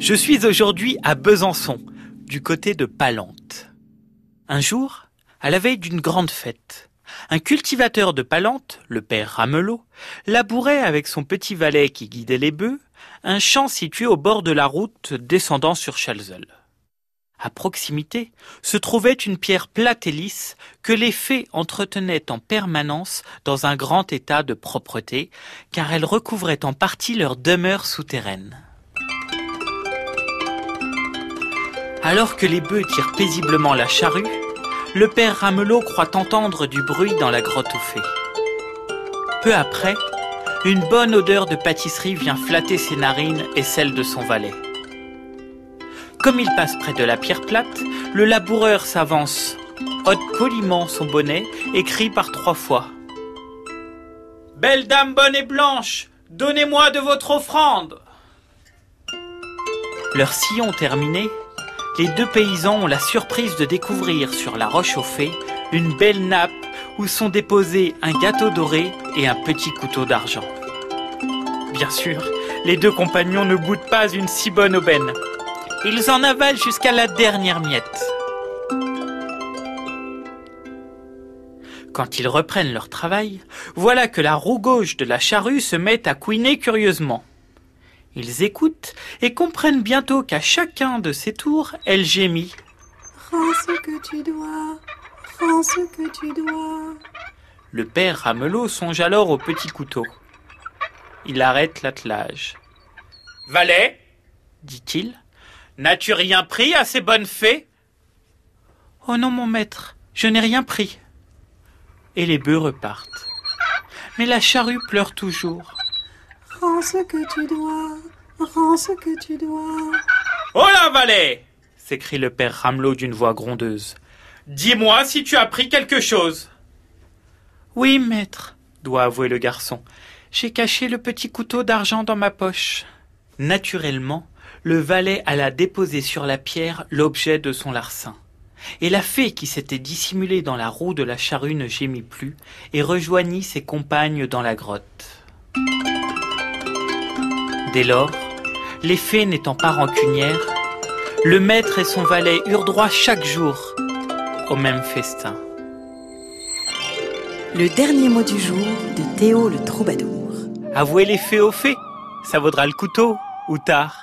Je suis aujourd'hui à Besançon, du côté de Palante. Un jour, à la veille d'une grande fête, un cultivateur de Palante, le père Ramelot, labourait avec son petit valet qui guidait les bœufs un champ situé au bord de la route descendant sur Chalzeul. À proximité se trouvait une pierre plate et lisse que les fées entretenaient en permanence dans un grand état de propreté, car elle recouvrait en partie leur demeure souterraine. Alors que les bœufs tirent paisiblement la charrue, le père Ramelot croit entendre du bruit dans la grotte aux fées. Peu après, une bonne odeur de pâtisserie vient flatter ses narines et celles de son valet. Comme il passe près de la pierre plate, le laboureur s'avance, ôte poliment son bonnet et crie par trois fois. Belle dame bonne et blanche, donnez-moi de votre offrande. Leur sillon terminé, les deux paysans ont la surprise de découvrir sur la roche au fées une belle nappe où sont déposés un gâteau doré et un petit couteau d'argent. Bien sûr, les deux compagnons ne goûtent pas une si bonne aubaine. Ils en avalent jusqu'à la dernière miette. Quand ils reprennent leur travail, voilà que la roue gauche de la charrue se met à couiner curieusement. Ils écoutent et comprennent bientôt qu'à chacun de ces tours, elle gémit. Rends ce que tu dois, rends ce que tu dois. Le père Ramelot songe alors au petit couteau. Il arrête l'attelage. Valet, dit-il, n'as-tu rien pris à ces bonnes fées? Oh non, mon maître, je n'ai rien pris. Et les bœufs repartent. Mais la charrue pleure toujours. Rends ce que tu dois, rends ce que tu dois. Oh là, valet s'écrie le père Ramelot d'une voix grondeuse. Dis-moi si tu as pris quelque chose. Oui, maître, doit avouer le garçon. J'ai caché le petit couteau d'argent dans ma poche. Naturellement, le valet alla déposer sur la pierre l'objet de son larcin. Et la fée qui s'était dissimulée dans la roue de la charrue ne gémit plus et rejoignit ses compagnes dans la grotte. Dès lors, les fées n'étant pas rancunières, le maître et son valet eurent droit chaque jour au même festin. Le dernier mot du jour de Théo le troubadour. Avouez les fées aux fées, ça vaudra le couteau, ou tard.